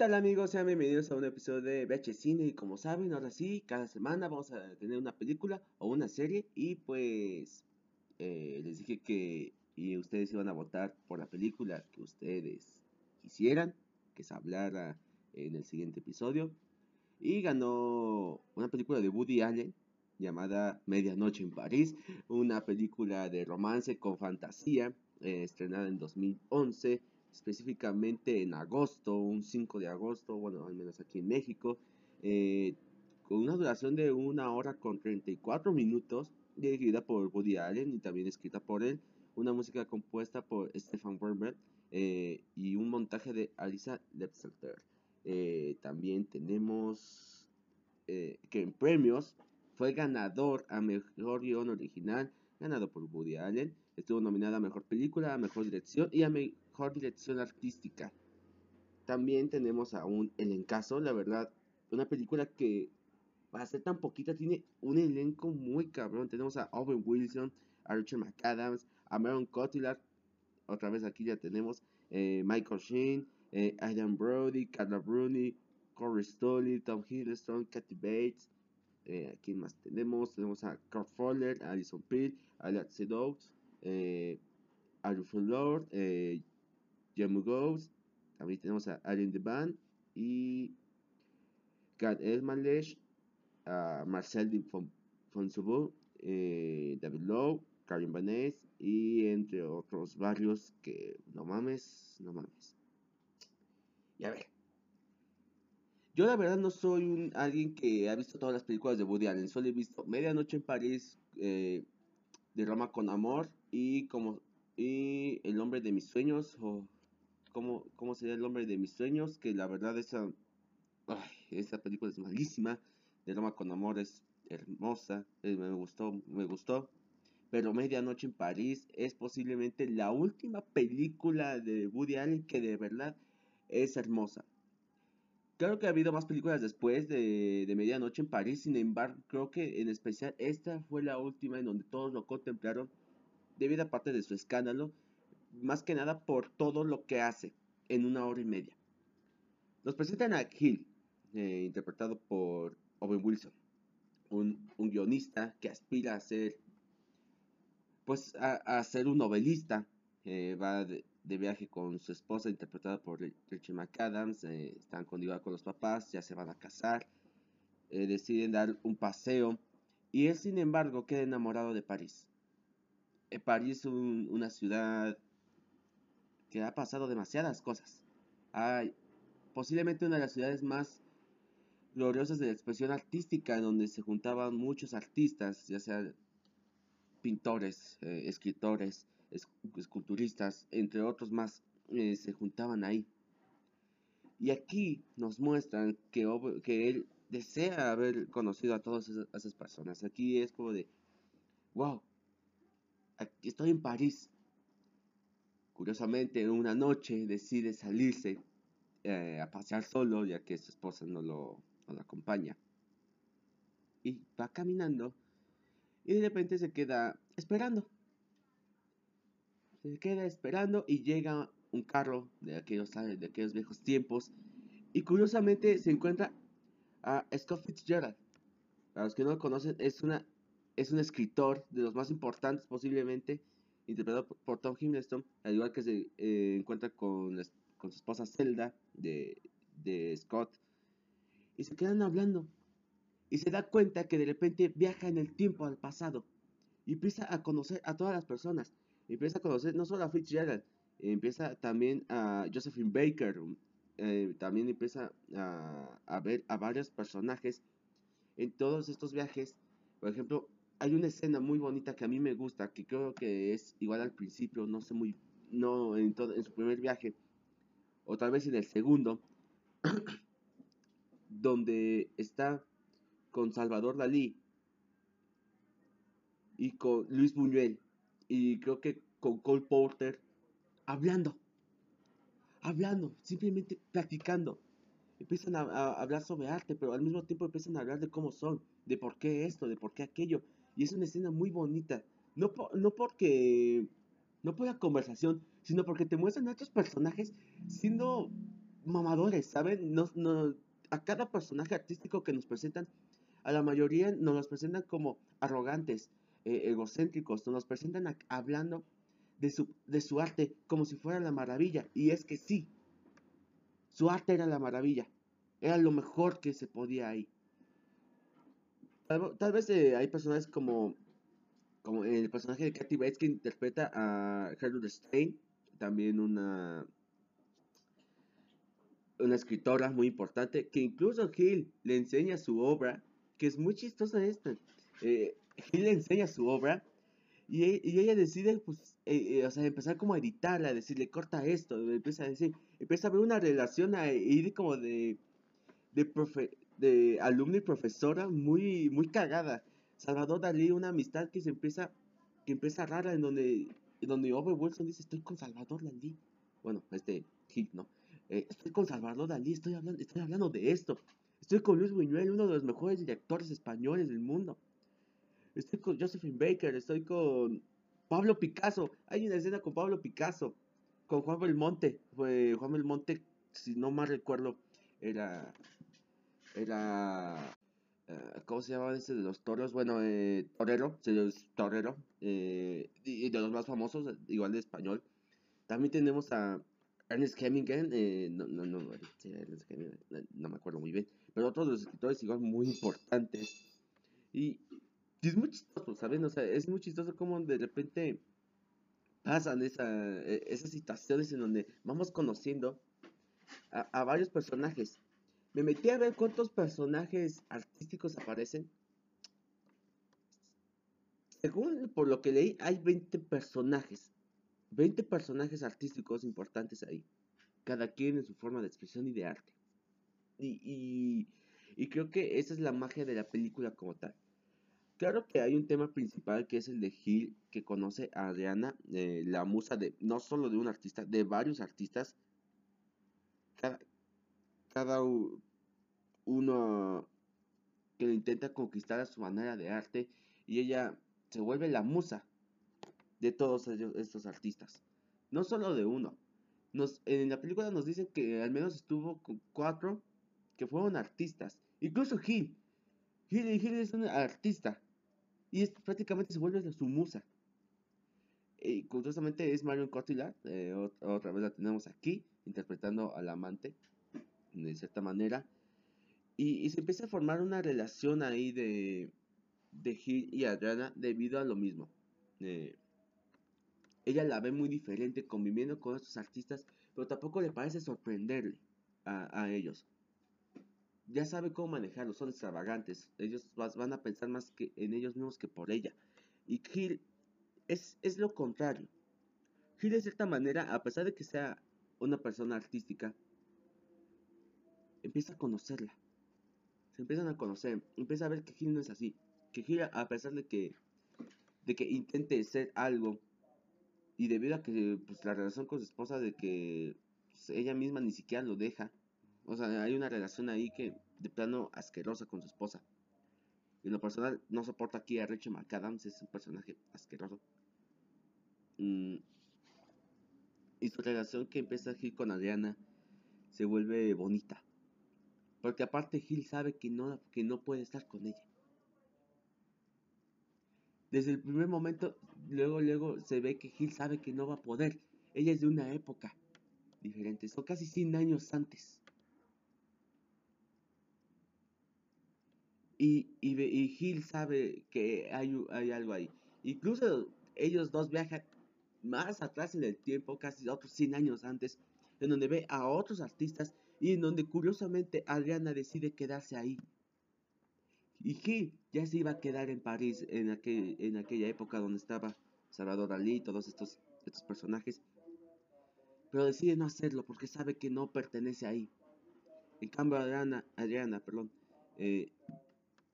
tal amigos? Sean bienvenidos a un episodio de VH Cine y como saben, ahora sí, cada semana vamos a tener una película o una serie y pues eh, les dije que y ustedes iban a votar por la película que ustedes quisieran que se hablara en el siguiente episodio y ganó una película de Woody Allen llamada Medianoche en París, una película de romance con fantasía eh, estrenada en 2011 específicamente en agosto, un 5 de agosto, bueno, al menos aquí en México, eh, con una duración de una hora con 34 minutos, dirigida por Woody Allen y también escrita por él, una música compuesta por Stefan Werber eh, y un montaje de Alisa Lepselter. Eh, también tenemos que en premios fue ganador a Mejor Guión Original, ganado por Woody Allen, estuvo nominada a Mejor Película, a Mejor Dirección y a Mejor dirección artística. También tenemos a un elencazo, la verdad, una película que va a ser tan poquita, tiene un elenco muy cabrón. Tenemos a Owen Wilson, a Richard McAdams, a Maron Cotillard, otra vez aquí ya tenemos eh, Michael Sheen, eh, Adam Brody, Carla Bruni, Corey Stolley, Tom Hiddleston, Kathy Bates. Eh, ¿Quién más tenemos? Tenemos a Kurt Fuller, Alison Peel, Alex Sedoux, eh, Alfred Lord, eh, Jamu Ghost, también tenemos a Alien Band y Gad Elmalech, a Marcel Fonsobo, eh, David Lowe, Karim Vaness y entre otros varios que no mames, no mames. Y a ver, yo la verdad no soy un, alguien que ha visto todas las películas de Woody Allen, solo he visto Medianoche en París, eh, de Roma con Amor y como y El hombre de mis sueños cómo, sería el hombre de mis sueños, que la verdad esa, esa película es malísima, de Roma con Amor es hermosa, eh, me gustó, me gustó, pero Medianoche en París es posiblemente la última película de Woody Allen que de verdad es hermosa. Claro que ha habido más películas después de, de, Medianoche en París, sin embargo, creo que en especial esta fue la última en donde todos lo contemplaron, debido a parte de su escándalo, más que nada por todo lo que hace en una hora y media. Nos presentan a Hill, eh, interpretado por Owen Wilson, un, guionista que aspira a ser, pues, a, ser un novelista. Eh, va de, viaje con su esposa, interpretada por Richie McAdams. Eh, están con, con los papás, ya se van a casar. deciden dar un paseo. Y él, sin embargo, queda enamorado de París. París es una ciudad que ha pasado demasiadas cosas. Hay posiblemente una de las ciudades más gloriosas de la expresión artística, donde se juntaban muchos artistas, ya sean pintores, eh, escritores, esculturistas, entre otros más, eh, se juntaban ahí. Y aquí nos muestran que, él desea haber conocido a todas esas, personas. Aquí es como de, wow, estoy en París, Curiosamente, una noche decide salirse eh, a pasear solo, ya que su esposa no lo, acompaña. Y va caminando y de repente se queda esperando. Se queda esperando y llega un carro de aquellos, de aquellos viejos tiempos. Y curiosamente se encuentra a Scott Fitzgerald. Para los que no lo conocen, es, una, es un escritor de los más importantes posiblemente interpretado por Tom Hiddleston, al igual que se eh, encuentra con, con, su esposa Zelda de, de Scott, y se quedan hablando, y se da cuenta que de repente viaja en el tiempo al pasado, y empieza a conocer a todas las personas, empieza a conocer no solo a Fitzgerald, empieza también a Josephine Baker, eh, también empieza a, a ver a varios personajes en todos estos viajes, por ejemplo, hay una escena muy bonita que a mí me gusta, que creo que es igual al principio, no sé muy, no en, todo, en su primer viaje, o tal vez en el segundo, donde está con Salvador Dalí y con Luis Buñuel y creo que con Cole Porter hablando, hablando, simplemente practicando. Empiezan a hablar sobre arte, pero al mismo tiempo empiezan a hablar de cómo son, de por qué esto, de por qué aquello y es una escena muy bonita. No, no porque. No por la conversación, sino porque te muestran a otros personajes siendo mamadores, ¿saben? No, no, a cada personaje artístico que nos presentan, a la mayoría nos los presentan como arrogantes, eh, egocéntricos, nos los presentan hablando de su, de su arte como si fuera la maravilla. Y es que sí, su arte era la maravilla, era lo mejor que se podía ahí. Tal, vez eh, hay personajes como, como el personaje de Kathy Bates que interpreta a Gertrude Stein, también una, una escritora muy importante, que incluso Hill le enseña su obra, que es muy chistosa esta. Eh, Hill le enseña su obra y, e, ella decide, pues, eh, o sea, empezar como a editarla, decirle, corta esto, empieza a decir, empieza a ver una relación a ir como de, de, profe, de alumno y profesora muy, muy cagada. Salvador Dalí, una amistad que se empieza, que empieza rara en donde, en donde Owen Wilson dice, estoy con Salvador Dalí. Bueno, este, Hit, ¿no? Eh, estoy con Salvador Dalí, estoy hablando, estoy hablando de esto. Estoy con Luis Buñuel, uno de los mejores directores españoles del mundo. Estoy con Josephine Baker, estoy con Pablo Picasso. Hay una escena con Pablo Picasso, con Juan Belmonte. Fue Juan Belmonte, si no mal recuerdo, era era eh, ¿cómo se llamaba ese de los toros? Bueno, eh, torero, torero, eh, y de los más famosos, igual de español. También tenemos a Ernest Hemingway, eh, no, no, no, no, me acuerdo muy bien, pero otros de los escritores igual muy importantes. Y, es muy chistoso, ¿saben? O sea, es muy chistoso como de repente pasan esa, e, esas situaciones en donde vamos conociendo a, a varios personajes me metí a ver cuántos personajes artísticos aparecen. Según por lo que leí, hay 20 personajes. 20 personajes artísticos importantes ahí. Cada quien en su forma de expresión y de arte. Y, y, creo que esa es la magia de la película como tal. Claro que hay un tema principal que es el de Gil, que conoce a Adriana, eh, la musa de no solo de un artista, de varios artistas. Cada, cada uno que le intenta conquistar a su manera de arte y ella se vuelve la musa de todos estos artistas. No solo de uno. En la película nos dicen que al menos estuvo con cuatro que fueron artistas. Incluso Gil. Gil, es un artista. Y prácticamente se vuelve su musa. Y curiosamente es Marion Cotillard. Eh, otra vez la tenemos aquí, interpretando al amante de cierta manera. Y, se empieza a formar una relación ahí de, de Gil y Adriana debido a lo mismo. Eh, ella la ve muy diferente conviviendo con estos artistas, pero tampoco le parece sorprenderle a, a ellos. Ya sabe cómo manejarlos, son extravagantes. Ellos van a pensar más que en ellos mismos que por ella. Y Gil es, es lo contrario. Gil de cierta manera, a pesar de que sea una persona artística, empieza a conocerla. Se empiezan a conocer, empieza a ver que Gil no es así. Que Gil, a pesar de que, de que intente ser algo, y debido a que pues, la relación con su esposa, de que pues, ella misma ni siquiera lo deja, o sea, hay una relación ahí que de plano asquerosa con su esposa. En lo personal, no soporta aquí a Rachel McAdams, es un personaje asqueroso. Mm. Y su relación que empieza Gil con Adriana se vuelve bonita. Porque aparte Gil sabe que no, que no puede estar con ella. Desde el primer momento, luego, luego se ve que Gil sabe que no va a poder. Ella es de una época diferente, son casi 100 años antes. Y, y, Gil sabe que hay, hay algo ahí. Incluso ellos dos viajan más atrás en el tiempo, casi otros 100 años antes, en donde ve a otros artistas y en donde curiosamente Adriana decide quedarse ahí. Y Gil ya se iba a quedar en París en, aquel, en aquella época donde estaba Salvador Dalí y todos estos, personajes. Pero decide no hacerlo porque sabe que no pertenece ahí. En cambio Adriana, Adriana perdón, eh,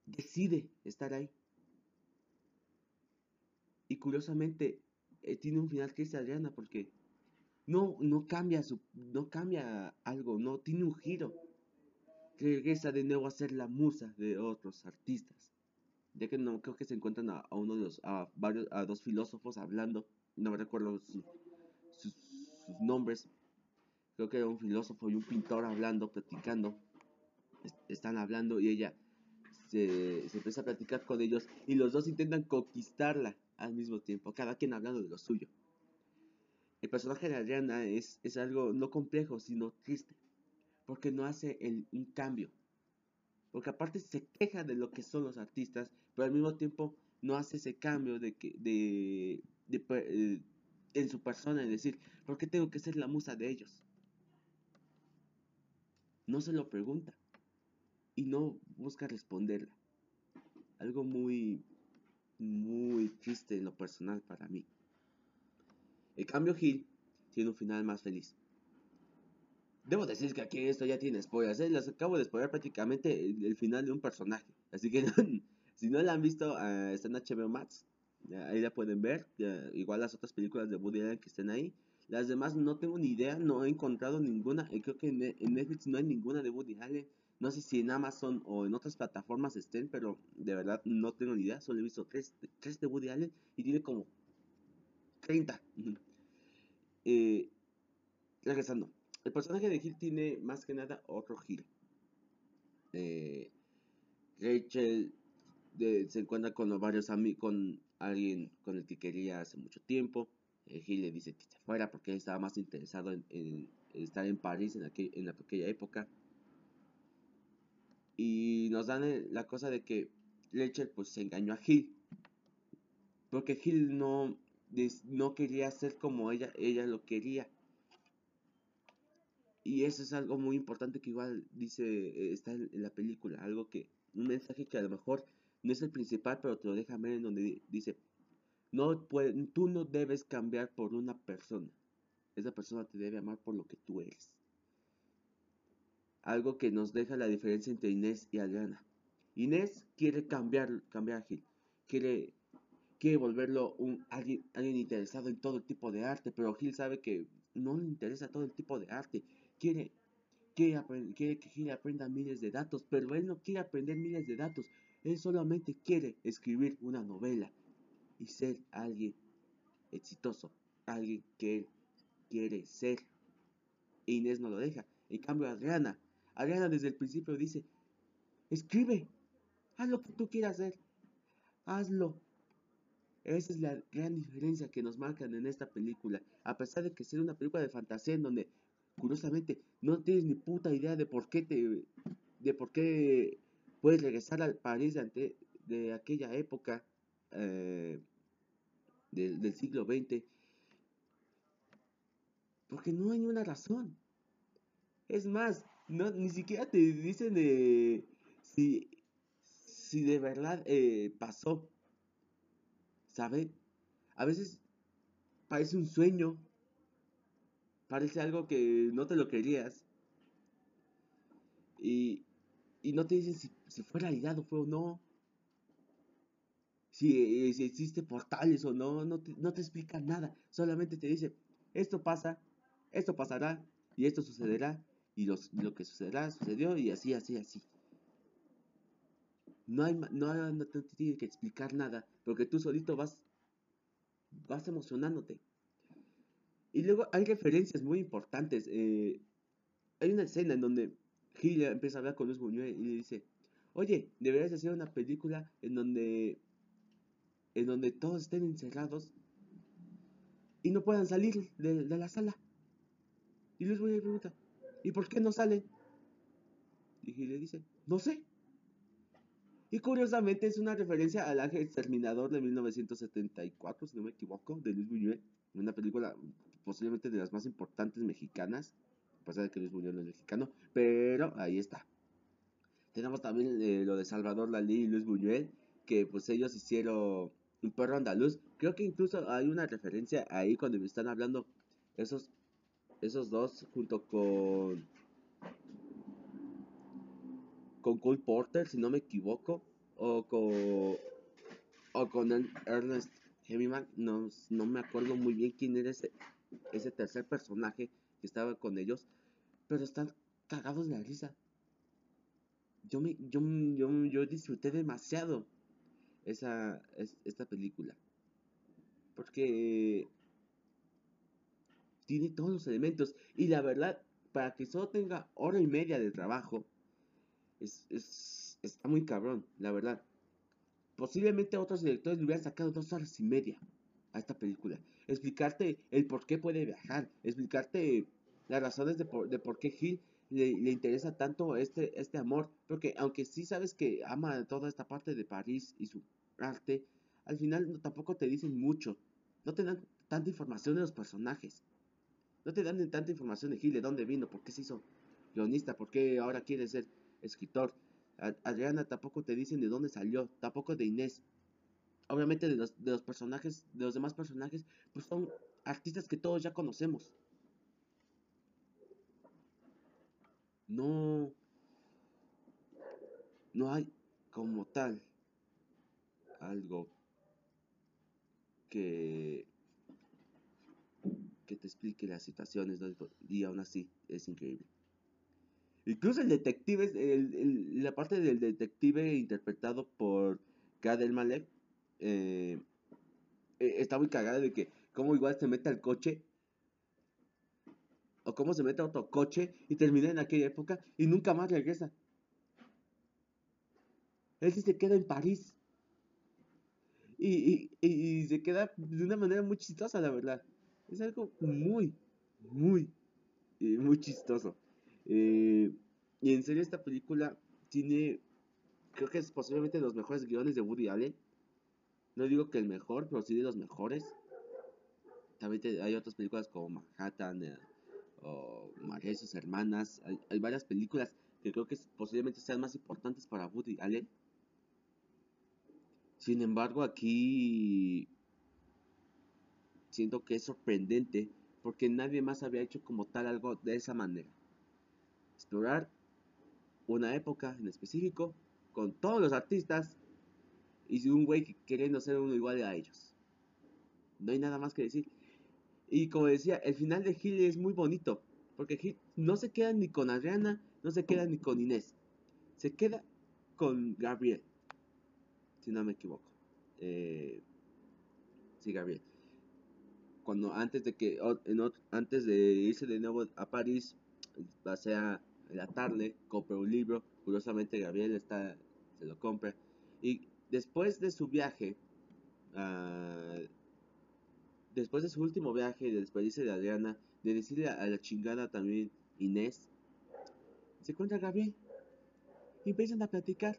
decide estar ahí. Y curiosamente eh, tiene un final que es Adriana porque no, no cambia su, no cambia algo, no tiene un giro. Regresa de nuevo a ser la musa de otros artistas. Ya que no creo que se encuentran a, uno de los, a varios, a dos filósofos hablando, no me recuerdo sus, nombres, creo que era un filósofo y un pintor hablando, platicando, están hablando y ella se, se empieza a platicar con ellos y los dos intentan conquistarla al mismo tiempo, cada quien hablando de lo suyo. El personaje de Adriana es, es algo no complejo, sino triste, porque no hace el, un cambio. Porque aparte se queja de lo que son los artistas, pero al mismo tiempo no hace ese cambio de que de, de, eh, en su persona, es decir, ¿por qué tengo que ser la musa de ellos? No se lo pregunta y no busca responderla. Algo muy, muy triste en lo personal para mí. El cambio Gil tiene un final más feliz. Debo decir que aquí esto ya tiene spoilers, ¿eh? les acabo de spoiler prácticamente el, final de un personaje. Así que si no la han visto, uh, está en HBO Max. ahí la pueden ver. igual las otras películas de Woody Allen que estén ahí. Las demás no tengo ni idea, no he encontrado ninguna. Y creo que en Netflix no hay ninguna de Woody Allen. No sé si en Amazon o en otras plataformas estén, pero de verdad no tengo ni idea. Solo he visto tres, tres de Woody Allen y tiene como 30. eh, regresando. El personaje de Gil tiene más que nada otro Gil. Eh, Rachel se encuentra con varios amigos, con alguien con el que quería hace mucho tiempo. Eh, Gil le dice que se fuera porque estaba más interesado en, estar en París en, aquel, en aquella época. Y nos dan la cosa de que Rachel pues se engañó a Gil. Porque Gil no, no quería ser como ella, ella lo quería. Y eso es algo muy importante que igual dice, está en, la película, algo que, un mensaje que a lo mejor no es el principal, pero te lo deja ver en donde dice, no tú no debes cambiar por una persona. Esa persona te debe amar por lo que tú eres algo que nos deja la diferencia entre Inés y Adriana. Inés quiere cambiar, cambiar Gil, quiere, quiere volverlo alguien, alguien interesado en todo tipo de arte, pero Gil sabe que no le interesa todo el tipo de arte, quiere, quiere, que Gil aprenda miles de datos, pero él no quiere aprender miles de datos, él solamente quiere escribir una novela y ser alguien exitoso, alguien que él quiere ser. Inés no lo deja. En cambio, Adriana Adriana desde el principio dice, escribe, haz lo que tú quieras hacer, hazlo. Esa es la gran diferencia que nos marcan en esta película. A pesar de que sea una película de fantasía en donde, curiosamente, no tienes ni puta idea de por qué te, de por qué puedes regresar al París de, de aquella época eh, del, siglo XX. Porque no hay una razón. Es más, no, ni siquiera te dicen de si, si de verdad eh, pasó. ¿Sabe? A veces parece un sueño. Parece algo que no te lo querías. Y, y no te dicen si, fue realidad o fue o no. Si, eh, si existe portales o no, no te, no te explican nada. Solamente te dice, esto pasa, esto pasará y esto sucederá y lo que sucederá, sucedió y así, así, así. No, hay, no, no te tiene que explicar nada, porque tú solito vas, vas emocionándote. Y luego hay referencias muy importantes. Eh, hay una escena en donde Gil empieza a hablar con Luis Buñuel y le dice, oye, deberías hacer una película en donde, en donde todos estén encerrados y no puedan salir de, de la sala. Y Luis Buñuel pregunta, ¿Y por qué no salen? Y le dice, no sé. Y curiosamente es una referencia al Ángel Exterminador de 1974, si no me equivoco, de Luis Buñuel. Una película posiblemente de las más importantes mexicanas. A pesar de que Luis Buñuel no es mexicano, pero ahí está. Tenemos también eh, lo de Salvador Dalí y Luis Buñuel, que pues ellos hicieron un perro andaluz. Creo que incluso hay una referencia ahí cuando me están hablando esos esos dos junto con con Cole Porter, si no me equivoco, o con o con Ernest Hemingway, no, no me acuerdo muy bien quién era ese, ese tercer personaje que estaba con ellos, pero están cagados de la risa. Yo me yo, yo, yo disfruté demasiado esa esta película. Porque tiene todos los elementos. Y la verdad, para que solo tenga hora y media de trabajo, es, es, está muy cabrón, la verdad. Posiblemente otros directores le hubieran sacado dos horas y media a esta película. Explicarte el por qué puede viajar, explicarte las razones de por, de por qué Gil le, le, interesa tanto este, este amor. Porque aunque sí sabes que ama toda esta parte de París y su arte, al final tampoco te dicen mucho. No te dan tanta información de los personajes. No te dan tanta información de Gil, de dónde vino, por qué se hizo guionista, por qué ahora quiere ser escritor. Adriana tampoco te dicen de dónde salió, tampoco de Inés. Obviamente de los, de los personajes, de los demás personajes, pues son artistas que todos ya conocemos. No, no hay como tal algo que que te explique las situaciones y aún así es increíble. Incluso el detective, el, la parte del detective interpretado por Gad Malek eh, eh, está muy cagada de que como igual se mete al coche o cómo se mete a otro coche y termina en aquella época y nunca más regresa. Él sí se queda en París. Y, y, se queda de una manera muy chistosa, la verdad. Es algo muy, muy, muy chistoso. Eh, y en serio, esta película tiene, creo que es posiblemente los mejores guiones de Woody Allen. No digo que el mejor, pero sí de los mejores. También hay otras películas como Manhattan eh, o María y sus hermanas. Hay, varias películas que creo que posiblemente sean más importantes para Woody Allen. Sin embargo, aquí siento que es sorprendente porque nadie más había hecho como tal algo de esa manera. Explorar una época en específico con todos los artistas y un güey queriendo ser uno igual a ellos. No hay nada más que decir. Y como decía, el final de Gil es muy bonito. Porque no se queda ni con Adriana, no se queda ni con Inés. Se queda con Gabriel. Si no me equivoco. Eh, sí, Gabriel cuando antes de que antes de irse de nuevo a París pasea la tarde compra un libro curiosamente Gabriel está se lo compra. Y después de su viaje uh, después de su último viaje de despedirse de Adriana de decirle a la chingada también Inés se encuentra Gabriel y empiezan a platicar.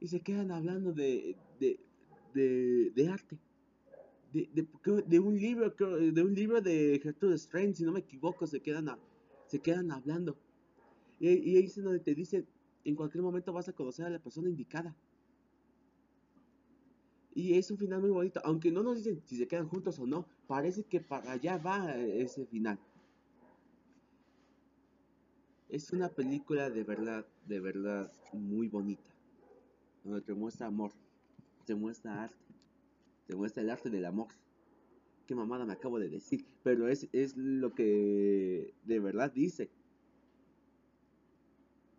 Y se quedan hablando de, de, de, arte. De, de, un libro, de un libro de Gertrude Strange, si no me equivoco, se quedan, se quedan hablando. Y, ahí es donde te dicen, en cualquier momento vas a conocer a la persona indicada. Y es un final muy bonito, aunque no nos dicen si se quedan juntos o no, parece que para allá va ese final. Es una película de verdad, de verdad muy bonita, donde te muestra amor, te muestra arte te muestra el arte del amor. Qué mamada me acabo de decir, pero es, es lo que de verdad dice.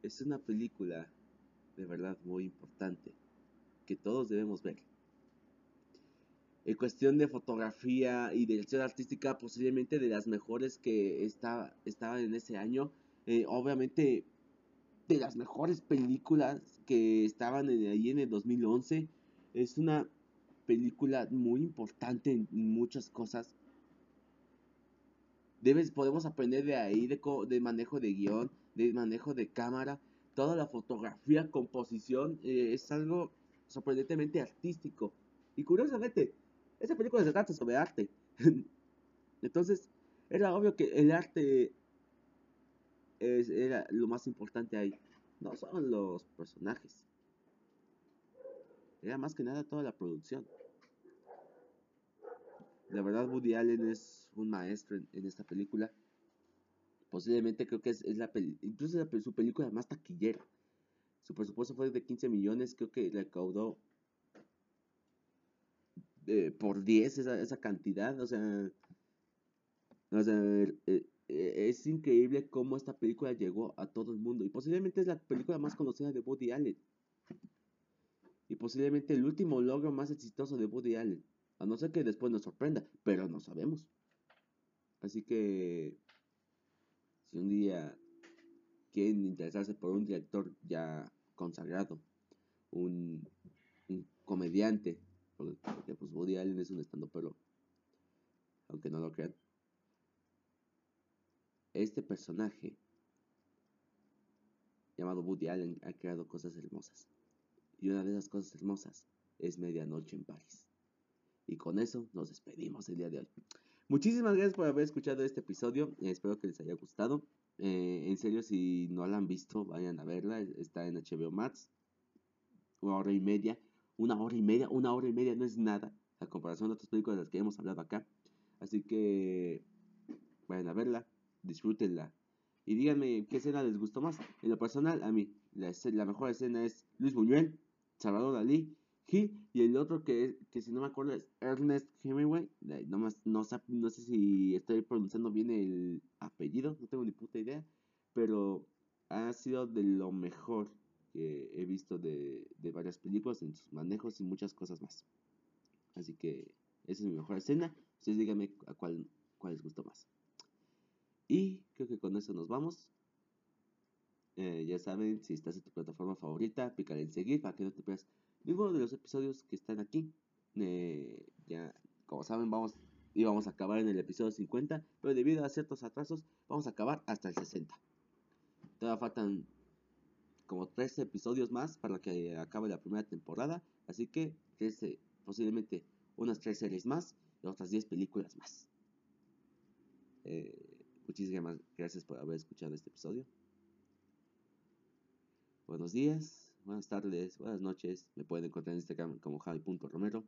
Es una película de verdad muy importante que todos debemos ver. En cuestión de fotografía y dirección artística, posiblemente de las mejores que estaban en ese año. Eh, obviamente, de las mejores películas que estaban ahí en el 2011. Es una película muy importante en muchas cosas. Debes, podemos aprender de ahí, de, de manejo de guion, de manejo de cámara, toda la fotografía, composición, eh, es algo sorprendentemente artístico. Y curiosamente, esa película se trata sobre arte. Entonces, era obvio que el arte es, era lo más importante ahí. No son los personajes. Era más que nada toda la producción. La verdad, Woody Allen es un maestro en, esta película. Posiblemente creo que es, la incluso su película más taquillera. Su presupuesto fue de 15 millones, creo que recaudó eh, por 10 esa, esa, cantidad. O sea, o sea eh, eh, es increíble cómo esta película llegó a todo el mundo. Y posiblemente es la película más conocida de Woody Allen. Y posiblemente el último logro más exitoso de Woody Allen. A no ser que después nos sorprenda, pero no sabemos. Así que Si un día quieren interesarse por un director ya consagrado, un, comediante, porque, pues Woody Allen es un estando pero aunque no lo crean. Este personaje llamado Woody Allen ha creado cosas hermosas. Y una de esas cosas hermosas es Medianoche en París. Y con eso nos despedimos el día de hoy. Muchísimas gracias por haber escuchado este episodio. Espero que les haya gustado. Eh, en serio, si no la han visto, vayan a verla. Está en HBO Max. Una hora y media. Una hora y media. Una hora y media no es nada. A comparación de otras películas de las que hemos hablado acá. Así que vayan a verla. Disfrútenla. Y díganme qué escena les gustó más. En lo personal, a mí, la, la mejor escena es Luis Buñuel, Salvador Dalí y el otro que, que si no me acuerdo es Ernest Hemingway. No, más, no, no sé si estoy pronunciando bien el apellido, no tengo ni puta idea. Pero ha sido de lo mejor que he visto de, de varias películas en sus manejos y muchas cosas más. Así que esa es mi mejor escena. Ustedes díganme a cuál, cuál les gustó más. Y creo que con eso nos vamos. Eh, ya saben, si estás en tu plataforma favorita, pícale en seguir para que no te pierdas ninguno de los episodios que están aquí. Eh, ya, como saben, vamos íbamos a acabar en el episodio 50, pero debido a ciertos atrasos, vamos a acabar hasta el 60. Todavía faltan como 13 episodios más para que acabe la primera temporada, así que 13, posiblemente unas 3 series más y otras 10 películas más. Eh, muchísimas gracias por haber escuchado este episodio. Buenos días buenas tardes, buenas noches. Me pueden encontrar en Instagram como javi.romero.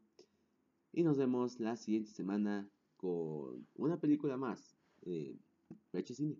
Y nos vemos la siguiente semana con una película más. Eh, Cine.